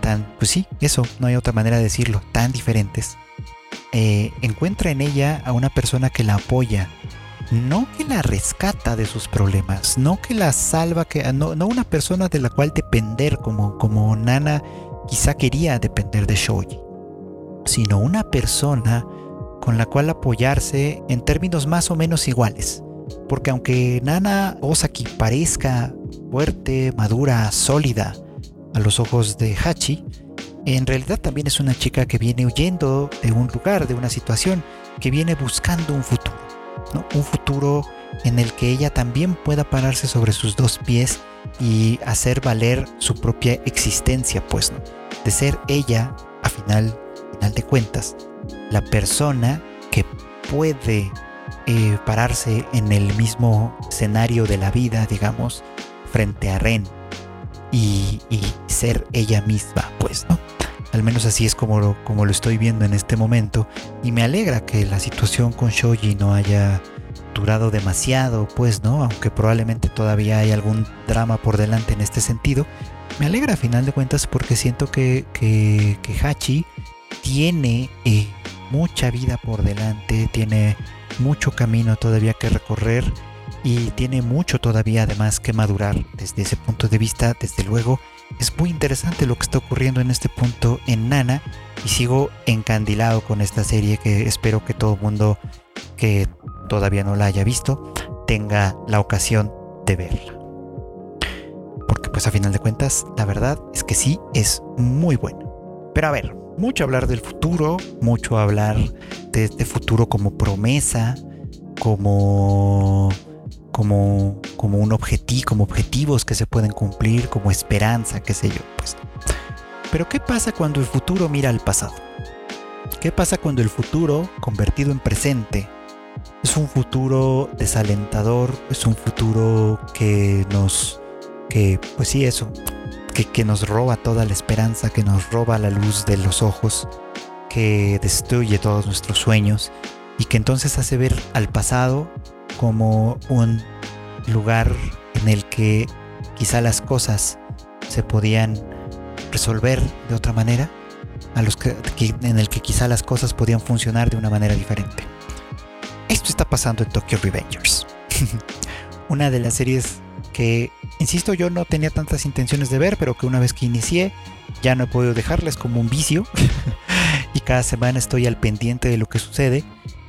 tan, pues sí, eso, no hay otra manera de decirlo, tan diferentes, eh, encuentra en ella a una persona que la apoya, no que la rescata de sus problemas, no que la salva, que, no, no una persona de la cual depender como, como Nana quizá quería depender de Shoji, sino una persona con la cual apoyarse en términos más o menos iguales. Porque aunque Nana Osaki parezca fuerte, madura, sólida a los ojos de Hachi, en realidad también es una chica que viene huyendo de un lugar, de una situación, que viene buscando un futuro. Un futuro en el que ella también pueda pararse sobre sus dos pies y hacer valer su propia existencia, pues. De ser ella, a final, final de cuentas, la persona que puede eh, pararse en el mismo escenario de la vida, digamos, frente a Ren y, ser ella misma, pues, ¿no? Al menos así es como lo, como lo estoy viendo en este momento. Y me alegra que la situación con Shoji no haya durado demasiado, pues, ¿no? Aunque probablemente todavía hay algún drama por delante en este sentido. Me alegra a final de cuentas porque siento que, que, Hachi tiene eh, mucha vida por delante, tiene mucho camino todavía que recorrer y tiene mucho todavía además que madurar desde ese punto de vista. Desde luego, es muy interesante lo que está ocurriendo en este punto en Nana y sigo encandilado con esta serie que espero que todo mundo que todavía no la haya visto tenga la ocasión de verla. Porque pues a final de cuentas, la verdad es que sí es muy buena. Pero a ver, mucho hablar del futuro, mucho hablar de este futuro como promesa, como como como un objetivo, como objetivos que se pueden cumplir, como esperanza, qué sé yo, pues. Pero ¿qué pasa cuando el futuro mira al pasado? ¿Qué pasa cuando el futuro, convertido en presente, es un futuro desalentador, es un futuro que nos, que pues sí, eso, que, nos roba toda la esperanza, que nos roba la luz de los ojos, que destruye todos nuestros sueños y que entonces hace ver al pasado como un lugar en el que quizá las cosas se podían resolver de otra manera, en el que quizá las cosas podían funcionar de una manera diferente. Esto está pasando en Tokyo Revengers. [LAUGHS] una de las series que, insisto, yo no tenía tantas intenciones de ver, pero que una vez que inicié ya no he podido dejarles como un vicio. [LAUGHS] y cada semana estoy al pendiente de lo que sucede.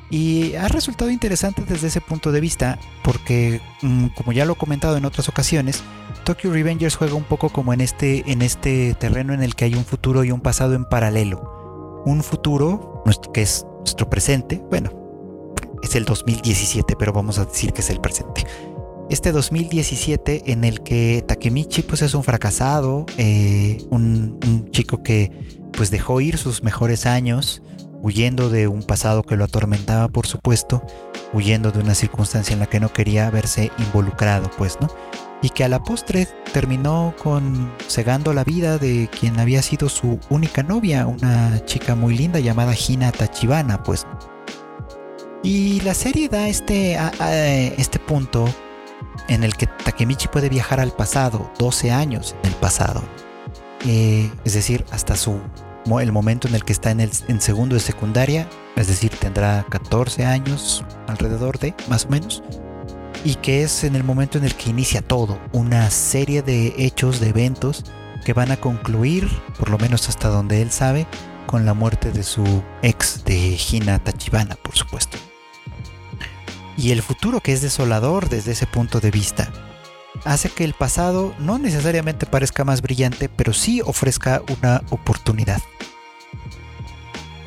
Y ha resultado interesante desde ese punto de vista, porque mm, como ya lo he comentado en otras ocasiones, Tokyo Revengers juega un poco como en este, en este terreno en el que hay un futuro y un pasado en paralelo. Un futuro que es nuestro presente, bueno, es el 2017, pero vamos a decir que es el presente este 2017 en el que Takemichi pues es un fracasado, eh, un, chico que pues dejó ir sus mejores años, huyendo de un pasado que lo atormentaba por supuesto, huyendo de una circunstancia en la que no quería verse involucrado pues, ¿no? Y que a la postre terminó con cegando la vida de quien había sido su única novia, una chica muy linda llamada Hina Tachibana pues. Y la serie da este, este punto en el que Takemichi puede viajar al pasado, 12 años en el pasado. Eh, es decir, hasta su, el momento en el que está en, el, en segundo de secundaria, es decir, tendrá 14 años alrededor de, más o menos, y que es en el momento en el que inicia todo, una serie de hechos, de eventos que van a concluir, por lo menos hasta donde él sabe, con la muerte de su ex de Hina Tachibana, por supuesto y el futuro que es desolador desde ese punto de vista. Hace que el pasado no necesariamente parezca más brillante, pero sí ofrezca una oportunidad.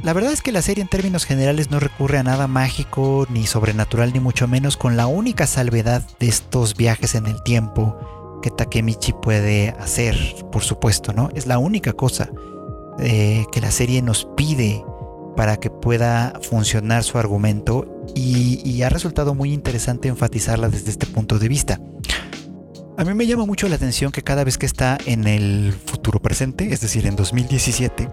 La verdad es que la serie en términos generales no recurre a nada mágico, ni sobrenatural, ni mucho menos con la única salvedad de estos viajes en el tiempo que Takemichi puede hacer, por supuesto, ¿no? Es la única cosa eh, que la serie nos pide para que pueda funcionar su argumento y, ha resultado muy interesante enfatizarla desde este punto de vista. A mí me llama mucho la atención que cada vez que está en el futuro presente, es decir, en 2017,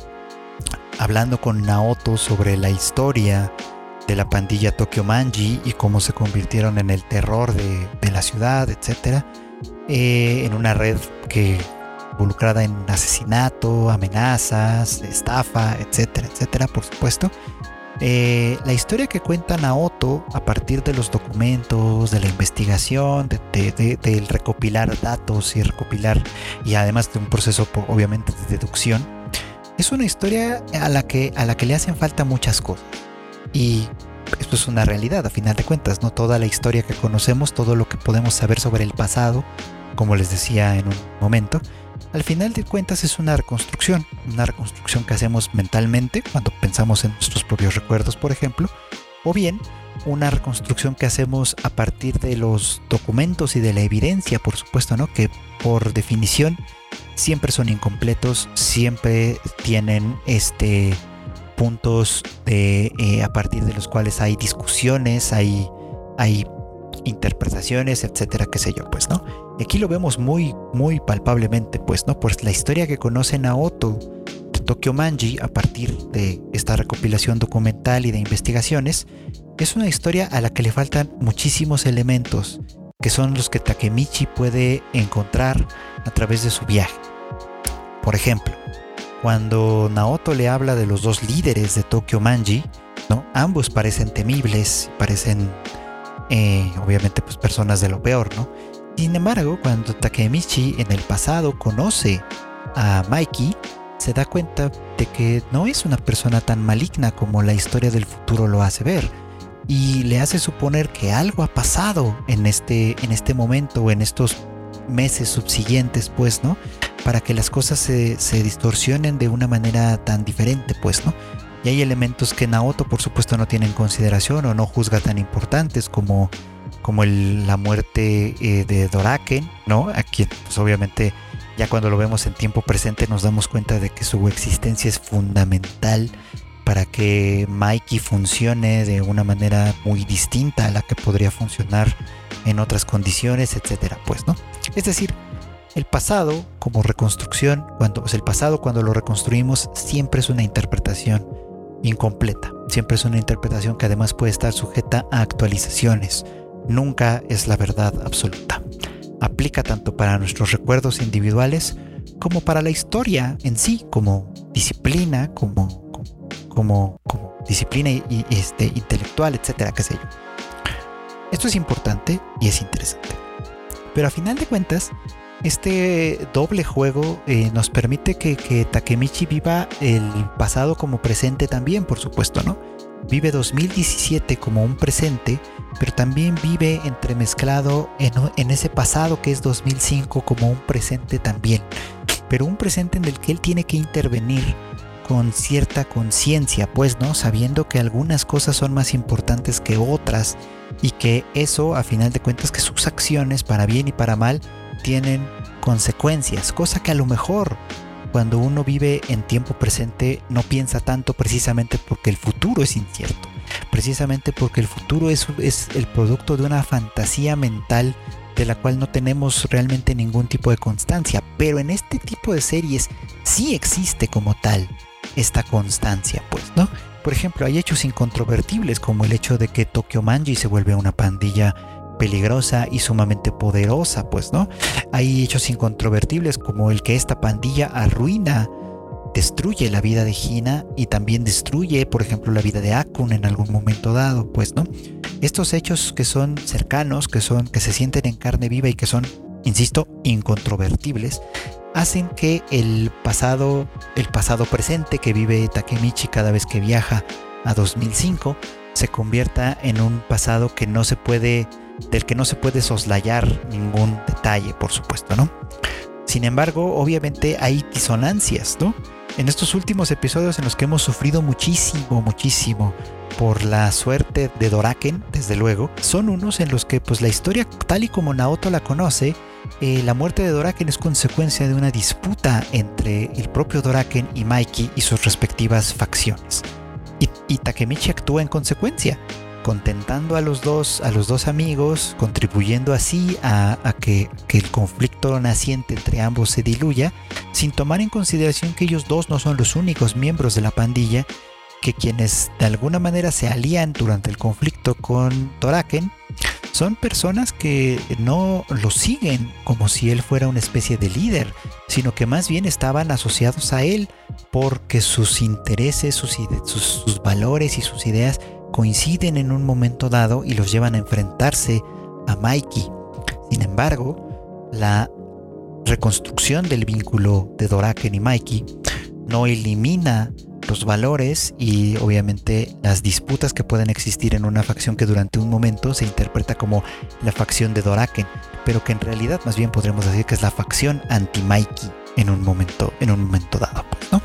hablando con Naoto sobre la historia de la pandilla Tokyo Manji y cómo se convirtieron en el terror de, la ciudad, etc., eh, en una red que involucrada en asesinato, amenazas, estafa, etcétera, etcétera, por supuesto. Eh, la historia que cuenta Naoto a partir de los documentos, de la investigación, del recopilar datos y recopilar, y además de un proceso obviamente de deducción, es una historia a la que, a la que le hacen falta muchas cosas. Y esto es una realidad, a final de cuentas, no toda la historia que conocemos, todo lo que podemos saber sobre el pasado, como les decía en un momento, al final de cuentas es una reconstrucción, una reconstrucción que hacemos mentalmente cuando pensamos en nuestros propios recuerdos, por ejemplo, o bien una reconstrucción que hacemos a partir de los documentos y de la evidencia, por supuesto, ¿no? Que por definición siempre son incompletos, siempre tienen este puntos de, eh, a partir de los cuales hay discusiones, hay, hay interpretaciones, etcétera, qué sé yo, pues, ¿no? Y aquí lo vemos muy, muy palpablemente, pues, ¿no? Pues la historia que conoce Naoto de Tokyo Manji a partir de esta recopilación documental y de investigaciones es una historia a la que le faltan muchísimos elementos que son los que Takemichi puede encontrar a través de su viaje. Por ejemplo, cuando Naoto le habla de los dos líderes de Tokyo Manji, ¿no? ambos parecen temibles, parecen eh, obviamente pues personas de lo peor, ¿no? Sin embargo, cuando Takemichi en el pasado conoce a Mikey, se da cuenta de que no es una persona tan maligna como la historia del futuro lo hace ver y le hace suponer que algo ha pasado en este, en este momento o en estos meses subsiguientes, pues, ¿no? Para que las cosas se, se, distorsionen de una manera tan diferente, pues, ¿no? Y hay elementos que Naoto, por supuesto, no tiene en consideración o no juzga tan importantes como, como la muerte eh, de Doraken, ¿no? Aquí, pues, obviamente, ya cuando lo vemos en tiempo presente, nos damos cuenta de que su existencia es fundamental para que Mikey funcione de una manera muy distinta a la que podría funcionar en otras condiciones, etcétera, pues, ¿no? Es decir, el pasado como reconstrucción, cuando el pasado cuando lo reconstruimos siempre es una interpretación incompleta, siempre es una interpretación que además puede estar sujeta a actualizaciones, nunca es la verdad absoluta. Aplica tanto para nuestros recuerdos individuales como para la historia en sí, como disciplina, como como, disciplina y, este, intelectual, etcétera, qué sé yo. Esto es importante y es interesante. Pero a final de cuentas, este doble juego eh, nos permite que, que, Takemichi viva el pasado como presente también, por supuesto, ¿no? Vive 2017 como un presente, pero también vive entremezclado en, ese pasado que es 2005 como un presente también. Pero un presente en el que él tiene que intervenir con cierta conciencia, pues, ¿no? Sabiendo que algunas cosas son más importantes que otras y que eso, a final de cuentas, que sus acciones, para bien y para mal, tienen consecuencias, cosa que a lo mejor cuando uno vive en tiempo presente no piensa tanto precisamente porque el futuro es incierto, precisamente porque el futuro es, el producto de una fantasía mental de la cual no tenemos realmente ningún tipo de constancia, pero en este tipo de series sí existe como tal esta constancia, pues, ¿no? Por ejemplo, hay hechos incontrovertibles como el hecho de que Tokyo Manji se vuelve una pandilla peligrosa y sumamente poderosa, pues, ¿no? Hay hechos incontrovertibles como el que esta pandilla arruina, destruye la vida de Hina y también destruye, por ejemplo, la vida de Akun en algún momento dado, pues, ¿no? Estos hechos que son cercanos, que son que se sienten en carne viva y que son, insisto, incontrovertibles, hacen que el pasado, el pasado presente que vive Takemichi cada vez que viaja a 2005 se convierta en un pasado que no se puede del que no se puede soslayar ningún detalle, por supuesto, ¿no? Sin embargo, obviamente hay disonancias, ¿no? En estos últimos episodios en los que hemos sufrido muchísimo, muchísimo por la suerte de Doraken, desde luego, son unos en los que pues la historia tal y como Naoto la conoce eh, la muerte de Doraken es consecuencia de una disputa entre el propio Doraken y Mikey y sus respectivas facciones. Y, Takemichi actúa en consecuencia, contentando a los dos, a los dos amigos, contribuyendo así a, que, el conflicto naciente entre ambos se diluya, sin tomar en consideración que ellos dos no son los únicos miembros de la pandilla, que quienes de alguna manera se alían durante el conflicto con Doraken son personas que no lo siguen como si él fuera una especie de líder, sino que más bien estaban asociados a él porque sus intereses, sus, sus, valores y sus ideas coinciden en un momento dado y los llevan a enfrentarse a Mikey. Sin embargo, la reconstrucción del vínculo de Doraken y Mikey no elimina los valores y obviamente las disputas que pueden existir en una facción que durante un momento se interpreta como la facción de Doraken, pero que en realidad más bien podremos decir que es la facción anti-Mikey en un momento, en un momento dado, ¿no?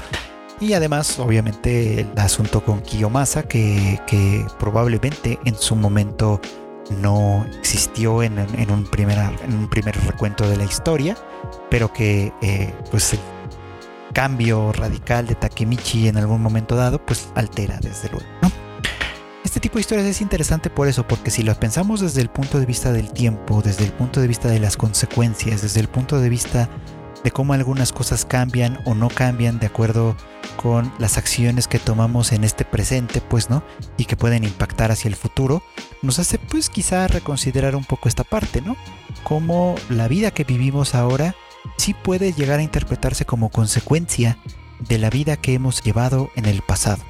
Y además, obviamente, el asunto con Kiyomasa, que, que probablemente en su momento no existió en, un, primer, en un primer recuento de la historia, pero que eh, pues cambio radical de Takemichi en algún momento dado, pues altera desde luego. Este tipo de historias es interesante por eso, porque si las pensamos desde el punto de vista del tiempo, desde el punto de vista de las consecuencias, desde el punto de vista de cómo algunas cosas cambian o no cambian de acuerdo con las acciones que tomamos en este presente, pues, ¿no? Y que pueden impactar hacia el futuro, nos hace pues quizá reconsiderar un poco esta parte, ¿no? Cómo la vida que vivimos ahora sí puede llegar a interpretarse como consecuencia de la vida que hemos llevado en el pasado.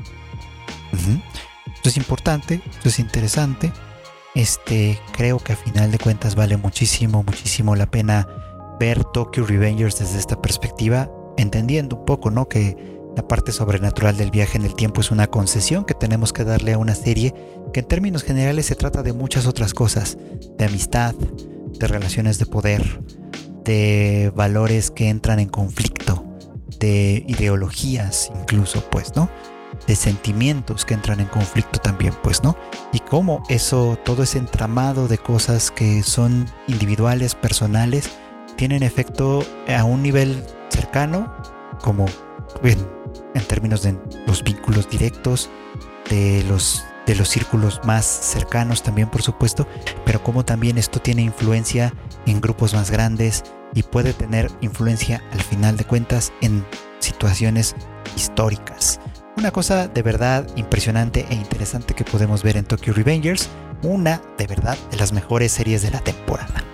Esto es importante, esto es interesante. Este, creo que a final de cuentas vale muchísimo, muchísimo la pena ver Tokyo Revengers desde esta perspectiva, entendiendo un poco, ¿no? Que la parte sobrenatural del viaje en el tiempo es una concesión que tenemos que darle a una serie que en términos generales se trata de muchas otras cosas, de amistad, de relaciones de poder, de valores que entran en conflicto, de ideologías incluso, pues, ¿no? De sentimientos que entran en conflicto también, pues, ¿no? Y cómo eso, todo ese entramado de cosas que son individuales, personales, tienen efecto a un nivel cercano, como en, en términos de los vínculos directos, de los de los círculos más cercanos también, por supuesto, pero como también esto tiene influencia en grupos más grandes y puede tener influencia al final de cuentas en situaciones históricas. Una cosa de verdad impresionante e interesante que podemos ver en Tokyo Revengers, una de verdad de las mejores series de la temporada.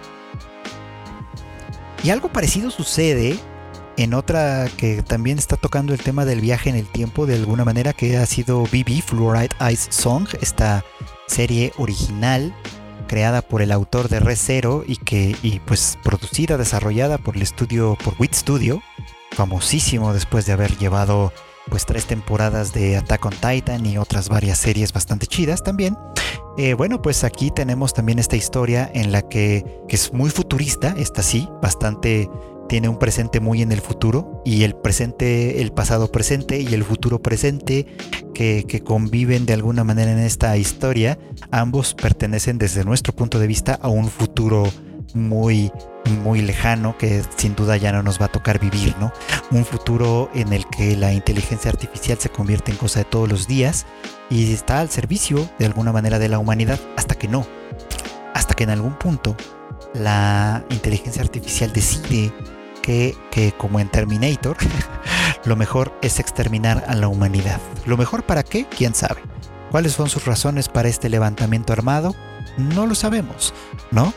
Y algo parecido sucede en otra que también está tocando el tema del viaje en el tiempo de alguna manera, que ha sido BB Fluoride Ice Song, esta serie original creada por el autor de Re Zero y que y pues producida, desarrollada por el estudio, por Wit Studio, famosísimo después de haber llevado pues tres temporadas de Attack on Titan y otras varias series bastante chidas también. Eh, bueno, pues aquí tenemos también esta historia en la que, que es muy futurista, esta sí, bastante tiene un presente muy en el futuro y el presente, el pasado presente y el futuro presente que, conviven de alguna manera en esta historia, ambos pertenecen desde nuestro punto de vista a un futuro muy muy lejano que sin duda ya no nos va a tocar vivir, ¿no? Un futuro en el que la inteligencia artificial se convierte en cosa de todos los días y está al servicio de alguna manera de la humanidad hasta que no. Hasta que en algún punto la inteligencia artificial decide que, como en Terminator, [LAUGHS] lo mejor es exterminar a la humanidad. ¿Lo mejor para qué? ¿Quién sabe? ¿Cuáles son sus razones para este levantamiento armado? No lo sabemos, ¿no?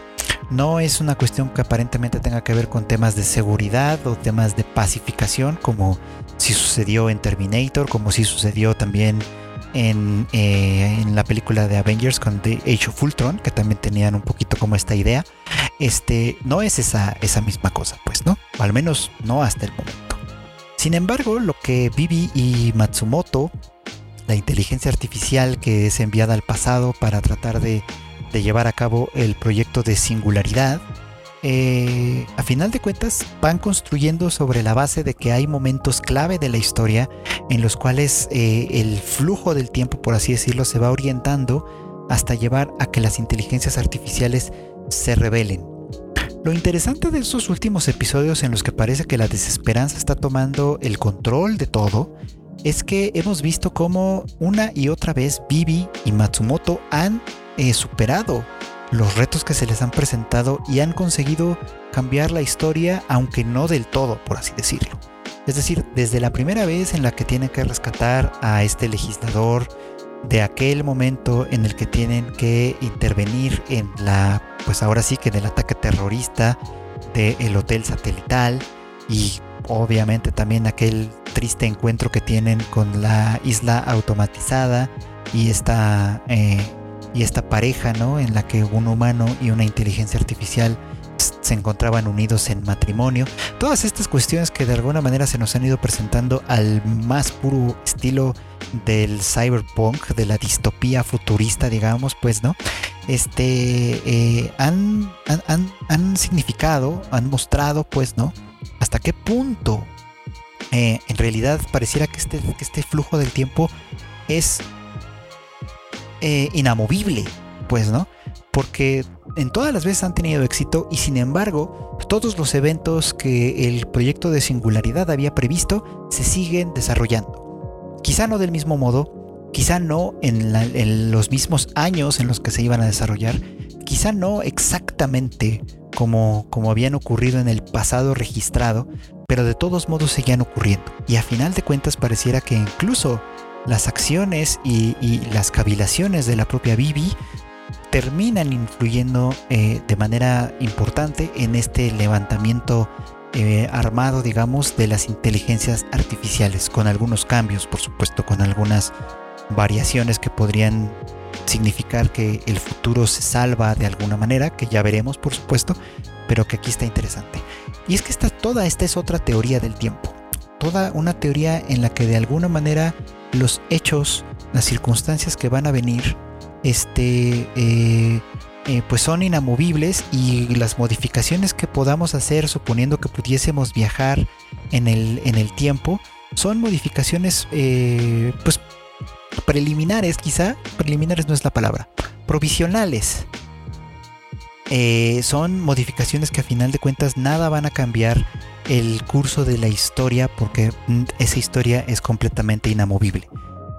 No es una cuestión que aparentemente tenga que ver con temas de seguridad o temas de pacificación, como si sucedió en Terminator, como si sucedió también en, eh, en, la película de Avengers con The Age of Ultron, que también tenían un poquito como esta idea, este, no es esa, esa misma cosa, pues, ¿no? Al menos no hasta el momento. Sin embargo, lo que Bibi y Matsumoto, la inteligencia artificial que es enviada al pasado para tratar de, de llevar a cabo el proyecto de singularidad, eh, a final de cuentas van construyendo sobre la base de que hay momentos clave de la historia en los cuales eh, el flujo del tiempo, por así decirlo, se va orientando hasta llevar a que las inteligencias artificiales se rebelen. Lo interesante de estos últimos episodios en los que parece que la desesperanza está tomando el control de todo es que hemos visto cómo una y otra vez Bibi y Matsumoto han eh, superado los retos que se les han presentado y han conseguido cambiar la historia, aunque no del todo, por así decirlo. Es decir, desde la primera vez en la que tienen que rescatar a este legislador de aquel momento en el que tienen que intervenir en la, pues ahora sí que en el ataque terrorista del hotel satelital y obviamente también aquel triste encuentro que tienen con la isla automatizada y esta, eh, y esta pareja, ¿no? En la que un humano y una inteligencia artificial se encontraban unidos en matrimonio. Todas estas cuestiones que de alguna manera se nos han ido presentando al más puro estilo del cyberpunk, de la distopía futurista, digamos, pues, ¿no? Este, eh, han, han, han, significado, han mostrado, pues, ¿no? Hasta qué punto eh, en realidad pareciera que este, que este flujo del tiempo es eh, inamovible, pues, ¿no? Porque en todas las veces han tenido éxito y sin embargo todos los eventos que el proyecto de singularidad había previsto se siguen desarrollando. Quizá no del mismo modo, quizá no en, los mismos años en los que se iban a desarrollar, quizá no exactamente como, como habían ocurrido en el pasado registrado, pero de todos modos seguían ocurriendo. Y a final de cuentas pareciera que incluso las acciones y, las cavilaciones de la propia Bibi terminan influyendo eh, de manera importante en este levantamiento eh, armado, digamos, de las inteligencias artificiales, con algunos cambios, por supuesto, con algunas variaciones que podrían significar que el futuro se salva de alguna manera, que ya veremos, por supuesto, pero que aquí está interesante. Y es que esta, toda esta es otra teoría del tiempo, toda una teoría en la que de alguna manera los hechos, las circunstancias que van a venir, este, eh, eh, pues son inamovibles y las modificaciones que podamos hacer, suponiendo que pudiésemos viajar en el, en el tiempo, son modificaciones eh, pues preliminares quizá, preliminares no es la palabra, provisionales. son modificaciones que a final de cuentas nada van a cambiar el curso de la historia porque esa historia es completamente inamovible.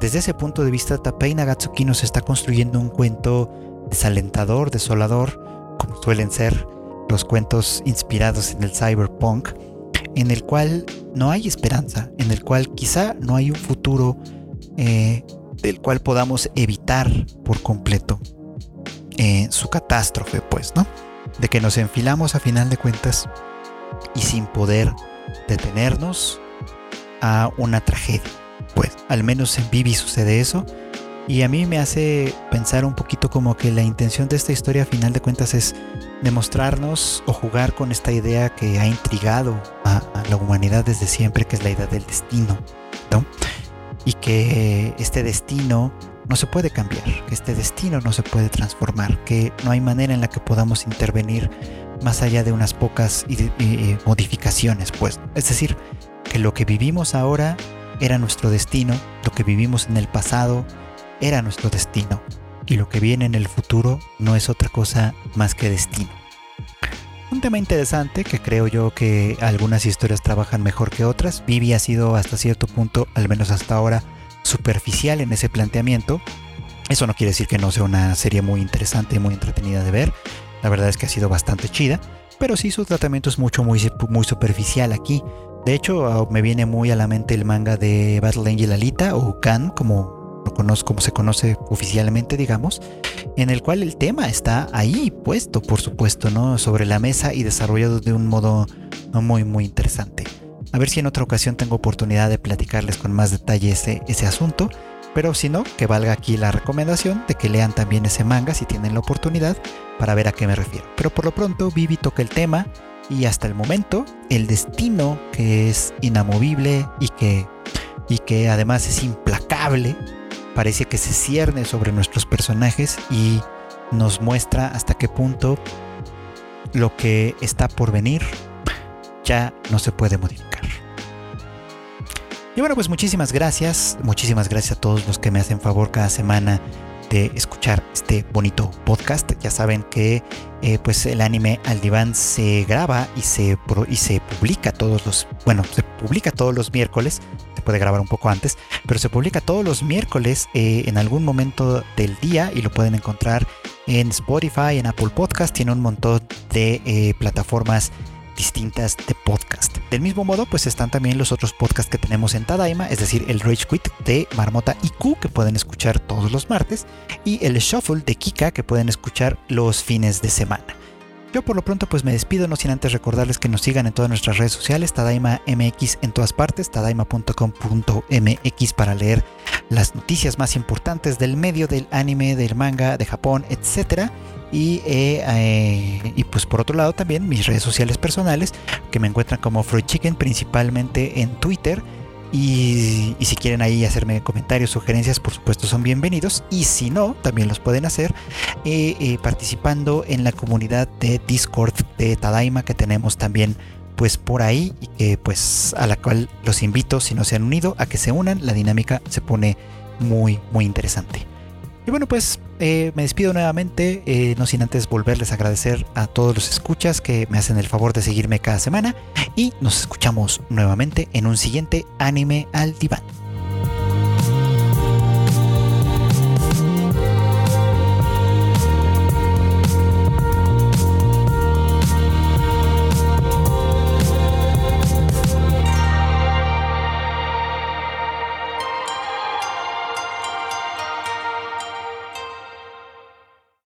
Desde ese punto de vista, Tapei Nagatsuki nos está construyendo un cuento desalentador, desolador, como suelen ser los cuentos inspirados en el cyberpunk, en el cual no hay esperanza, en el cual quizá no hay un futuro eh, del cual podamos evitar por completo eh, su catástrofe, pues, ¿no? De que nos enfilamos a final de cuentas y sin poder detenernos a una tragedia pues al menos en Vivi sucede eso. Y a mí me hace pensar un poquito como que la intención de esta historia a final de cuentas es demostrarnos o jugar con esta idea que ha intrigado a, la humanidad desde siempre, que es la idea del destino, ¿no? Y que este destino no se puede cambiar, que este destino no se puede transformar, que no hay manera en la que podamos intervenir más allá de unas pocas modificaciones, pues. Es decir, que lo que vivimos ahora era nuestro destino, lo que vivimos en el pasado era nuestro destino y lo que viene en el futuro no es otra cosa más que destino. Un tema interesante que creo yo que algunas historias trabajan mejor que otras. Vivi ha sido hasta cierto punto, al menos hasta ahora, superficial en ese planteamiento. Eso no quiere decir que no sea una serie muy interesante y muy entretenida de ver. La verdad es que ha sido bastante chida. Pero sí su tratamiento es mucho, muy, superficial aquí. De hecho, ah, me viene muy a la mente el manga de Battle Angel Alita o Kan, como, conozco, como se conoce oficialmente, digamos, en el cual el tema está ahí puesto, por supuesto, ¿no? Sobre la mesa y desarrollado de un modo muy, muy interesante. A ver si en otra ocasión tengo oportunidad de platicarles con más detalle ese, ese asunto. Pero si no, que valga aquí la recomendación de que lean también ese manga si tienen la oportunidad para ver a qué me refiero. Pero por lo pronto, Vivi toca el tema y hasta el momento el destino que es inamovible y que, y que además es implacable parece que se cierne sobre nuestros personajes y nos muestra hasta qué punto lo que está por venir ya no se puede modificar. Y bueno, pues muchísimas gracias, muchísimas gracias a todos los que me hacen favor cada semana de escuchar este bonito podcast. Ya saben que eh, pues el anime al diván se graba y se, y se publica todos los, bueno, se publica todos los miércoles, se puede grabar un poco antes, pero se publica todos los miércoles eh, en algún momento del día y lo pueden encontrar en Spotify, en Apple Podcast, tiene un montón de eh, plataformas distintas de podcast. Del mismo modo, pues están también los otros podcasts que tenemos en Tadaima, es decir, el Rage Quit de Marmota IQ que pueden escuchar todos los martes y el Shuffle de Kika que pueden escuchar los fines de semana. Yo por lo pronto pues me despido, no sin antes recordarles que nos sigan en todas nuestras redes sociales, Tadaima MX en todas partes, tadaima.com.mx para leer las noticias más importantes del medio del anime, del manga, de Japón, etc. Y, eh, eh, y pues por otro lado también mis redes sociales personales que me encuentran como Freud Chicken principalmente en Twitter y, si quieren ahí hacerme comentarios, sugerencias, por supuesto son bienvenidos. Y si no, también los pueden hacer eh, eh, participando en la comunidad de Discord de Tadaima que tenemos también pues por ahí y que pues a la cual los invito si no se han unido a que se unan. La dinámica se pone muy muy interesante. Y bueno, pues eh, me despido nuevamente, eh, no sin antes volverles a agradecer a todos los escuchas que me hacen el favor de seguirme cada semana y nos escuchamos nuevamente en un siguiente anime al diván.